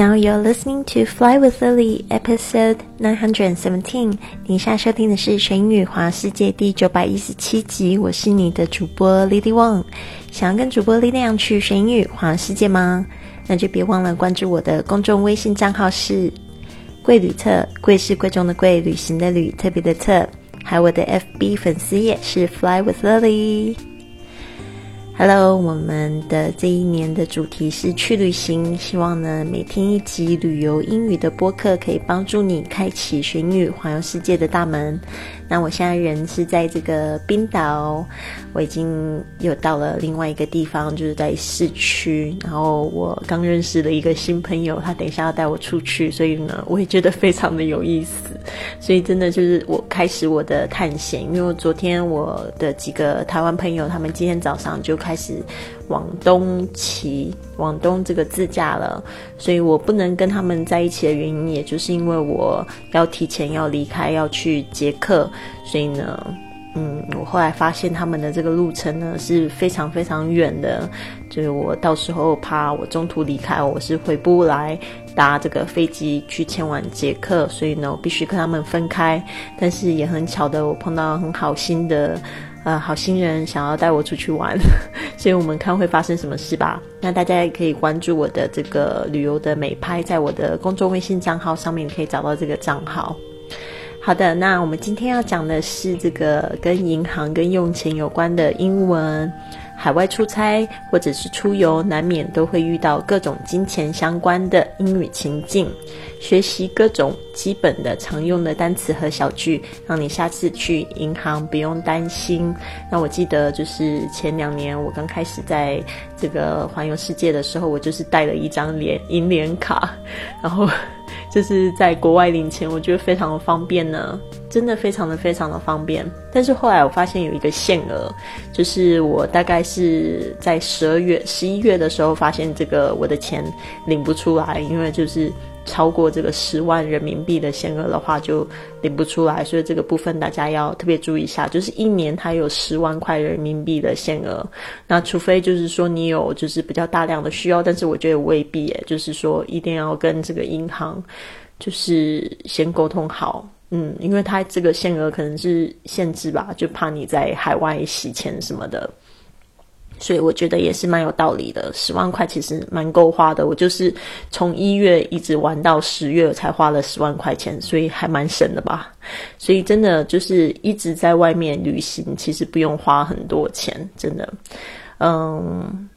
Now you're listening to Fly with Lily, episode nine hundred and seventeen。你现在收听的是《神语华世界》第九百一十七集。我是你的主播 Lily Wang。想要跟主播力量去神语华世界吗？那就别忘了关注我的公众微信账号是“贵旅特”，贵是贵重的贵，旅行的旅，特别的特。还有我的 FB 粉丝页是 Fly with Lily。Hello，我们的这一年的主题是去旅行，希望呢每天一集旅游英语的播客可以帮助你开启学英语环游世界的大门。那我现在人是在这个冰岛，我已经又到了另外一个地方，就是在市区。然后我刚认识了一个新朋友，他等一下要带我出去，所以呢，我也觉得非常的有意思。所以真的就是我开始我的探险，因为我昨天我的几个台湾朋友，他们今天早上就开开始往东骑，往东这个自驾了，所以我不能跟他们在一起的原因，也就是因为我要提前要离开，要去捷克。所以呢，嗯，我后来发现他们的这个路程呢是非常非常远的，就是我到时候怕我中途离开，我是回不来搭这个飞机去前往捷克，所以呢，我必须跟他们分开。但是也很巧的，我碰到很好心的呃好心人，想要带我出去玩，所以我们看会发生什么事吧。那大家也可以关注我的这个旅游的美拍，在我的公众微信账号上面可以找到这个账号。好的，那我们今天要讲的是这个跟银行跟用钱有关的英文。海外出差或者是出游，难免都会遇到各种金钱相关的英语情境。学习各种基本的常用的单词和小句，让你下次去银行不用担心。那我记得就是前两年我刚开始在这个环游世界的时候，我就是带了一张联银联卡，然后。就是在国外领钱，我觉得非常的方便呢，真的非常的非常的方便。但是后来我发现有一个限额，就是我大概是在十二月、十一月的时候发现这个我的钱领不出来，因为就是超过这个十万人民币的限额的话就领不出来，所以这个部分大家要特别注意一下。就是一年它有十万块人民币的限额，那除非就是说你有就是比较大量的需要，但是我觉得未必，就是说一定要跟这个银行就是先沟通好。嗯，因为它这个限额可能是限制吧，就怕你在海外洗钱什么的，所以我觉得也是蛮有道理的。十万块其实蛮够花的，我就是从一月一直玩到十月才花了十万块钱，所以还蛮省的吧。所以真的就是一直在外面旅行，其实不用花很多钱，真的。嗯，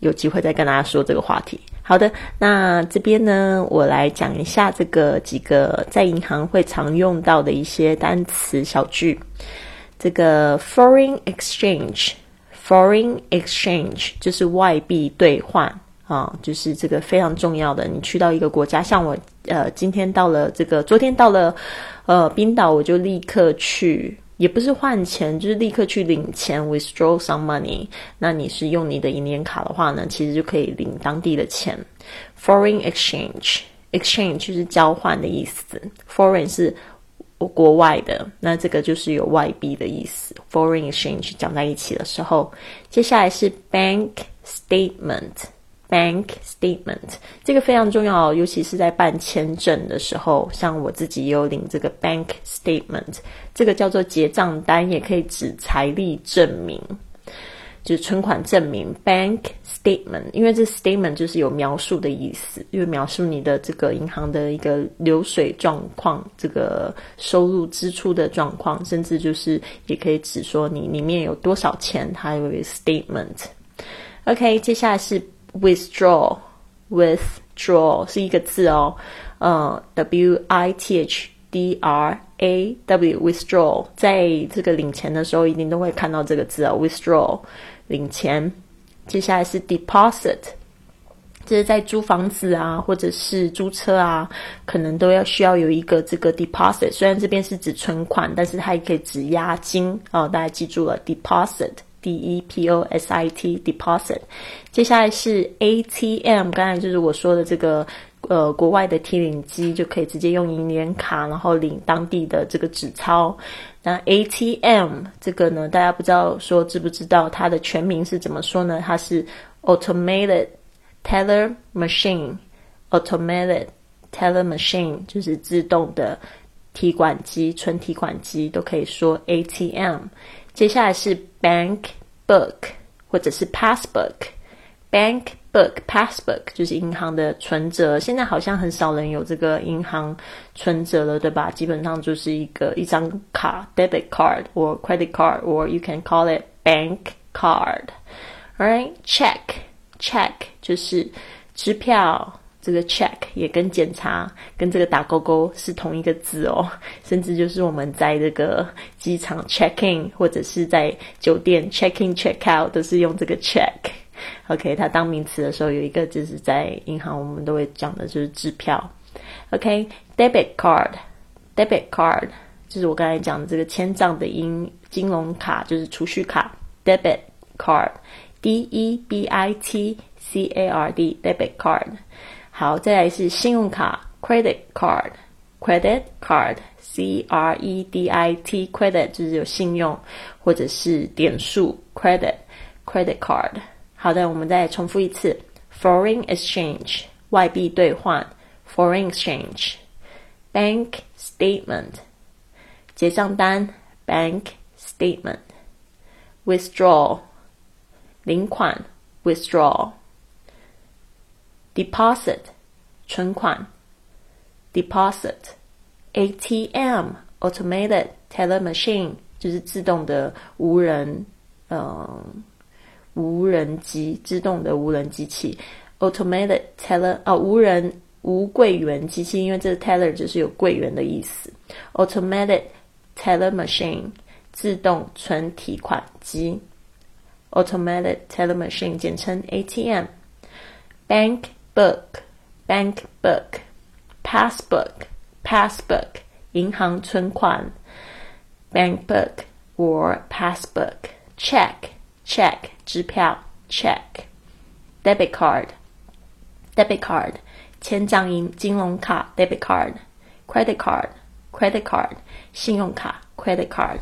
有机会再跟大家说这个话题。好的，那这边呢，我来讲一下这个几个在银行会常用到的一些单词小句。这个 foreign exchange Foreign exchange 就是外币兑换啊，就是这个非常重要的。你去到一个国家，像我呃，今天到了这个，昨天到了呃冰岛，我就立刻去。也不是换钱，就是立刻去领钱，withdraw some money。那你是用你的银联卡的话呢，其实就可以领当地的钱。Foreign exchange，exchange 就是交换的意思。Foreign 是国外的，那这个就是有外币的意思。Foreign exchange 讲在一起的时候，接下来是 bank statement。Bank statement 这个非常重要，尤其是在办签证的时候。像我自己有领这个 bank statement，这个叫做结账单，也可以指财力证明，就是存款证明。Bank statement，因为这 statement 就是有描述的意思，因为描述你的这个银行的一个流水状况，这个收入支出的状况，甚至就是也可以指说你里面有多少钱，它有一个 statement。OK，接下来是。withdraw withdraw 是一个字哦，呃，w i t h d r a w withdraw，在这个领钱的时候一定都会看到这个字哦，withdraw 领钱。接下来是 deposit，这是在租房子啊，或者是租车啊，可能都要需要有一个这个 deposit。虽然这边是指存款，但是它也可以指押金哦，大家记住了 deposit。D E P O S I T deposit，接下来是 A T M，刚才就是我说的这个呃国外的提领机，就可以直接用银联卡，然后领当地的这个纸钞。那 A T M 这个呢，大家不知道说知不知道它的全名是怎么说呢？它是 Automated Teller Machine。automated teller machine 就是自动的提款机、存提款机都可以说 ATM。接下来是 bank book 或者是 passbook。Book passbook 就是银行的存折。现在好像很少人有这个银行存折了，对吧？基本上就是一个一张卡 debit card or credit card or you can call it bank card。Alright, check check 就是支票。这个 check 也跟检查跟这个打勾勾是同一个字哦，甚至就是我们在这个机场 check in 或者是在酒店 check in check out 都是用这个 check。OK，它当名词的时候有一个就是在银行我们都会讲的就是支票。OK，debit card，debit card 就是我刚才讲的这个千账的银金融卡，就是储蓄卡 debit card，D E B I T C A R D debit card。好，再来是信用卡 credit card，credit card，C R E D I T，credit 就是有信用或者是点数 credit credit card。好的，我们再重复一次：foreign exchange 外币兑换，foreign exchange；bank statement 结账单，bank statement；withdraw 领款，withdraw。deposit 存款，deposit，ATM automated teller machine 就是自动的无人，嗯， 无人机，自动的无人机器，automated teller 啊，无人无柜员机器，因为这个 teller 就是有柜员的意思，automated teller machine 自动存提款机，automated teller machine 简称 ATM，bank book, bank book, passbook, passbook, 银行存款 bank book or passbook check check, 支票 check, debit card, debit card, 千账银金融卡 debit card, credit card, credit card, 信用卡 credit card.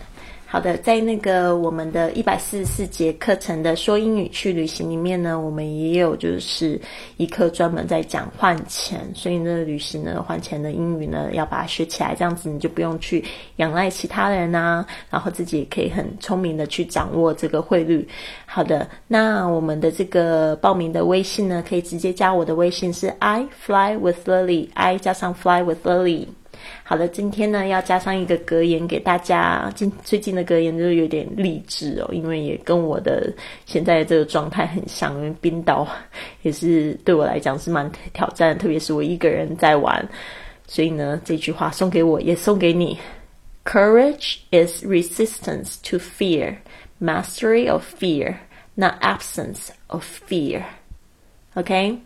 好的，在那个我们的一百四十四节课程的说英语去旅行里面呢，我们也有就是一课专门在讲换钱，所以呢，旅行呢换钱的英语呢要把它学起来，这样子你就不用去仰赖其他人啊，然后自己也可以很聪明的去掌握这个汇率。好的，那我们的这个报名的微信呢，可以直接加我的微信是 I fly with Lily，I 加上 fly with Lily。好的，今天呢要加上一个格言给大家。今最近的格言就是有点励志哦，因为也跟我的现在这个状态很像。因为冰岛也是对我来讲是蛮挑战，特别是我一个人在玩，所以呢这句话送给我，也送给你：Courage is resistance to fear, mastery of fear, not absence of fear. OK,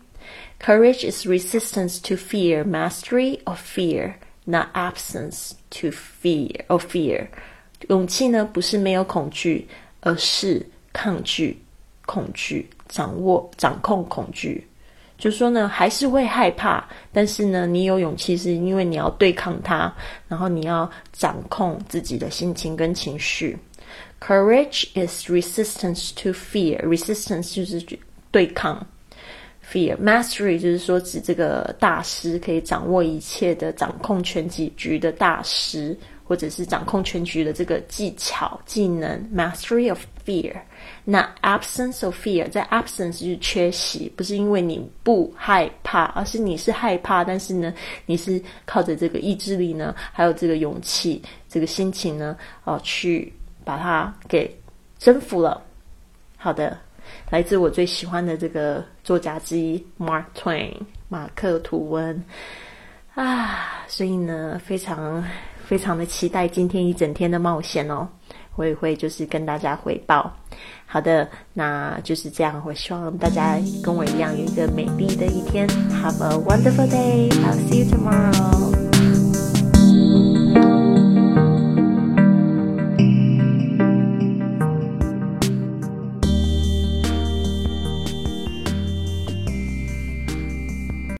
courage is resistance to fear, mastery of fear. Not absence to fear or fear，勇气呢不是没有恐惧，而是抗拒恐惧，掌握掌控恐惧。就说呢，还是会害怕，但是呢，你有勇气，是因为你要对抗它，然后你要掌控自己的心情跟情绪。Courage is resistance to fear. Resistance 就是对抗。Fear mastery 就是说指这个大师可以掌握一切的掌控全局局的大师，或者是掌控全局的这个技巧技能。Mastery of fear，那 absence of fear 在 absence 就是缺席，不是因为你不害怕，而是你是害怕，但是呢，你是靠着这个意志力呢，还有这个勇气，这个心情呢，哦，去把它给征服了。好的。来自我最喜欢的这个作家之一 Mark Twain 马克吐温啊，所以呢，非常非常的期待今天一整天的冒险哦，我也会就是跟大家汇报。好的，那就是这样，我希望大家跟我一样有一个美丽的一天。Have a wonderful day. I'll see you tomorrow.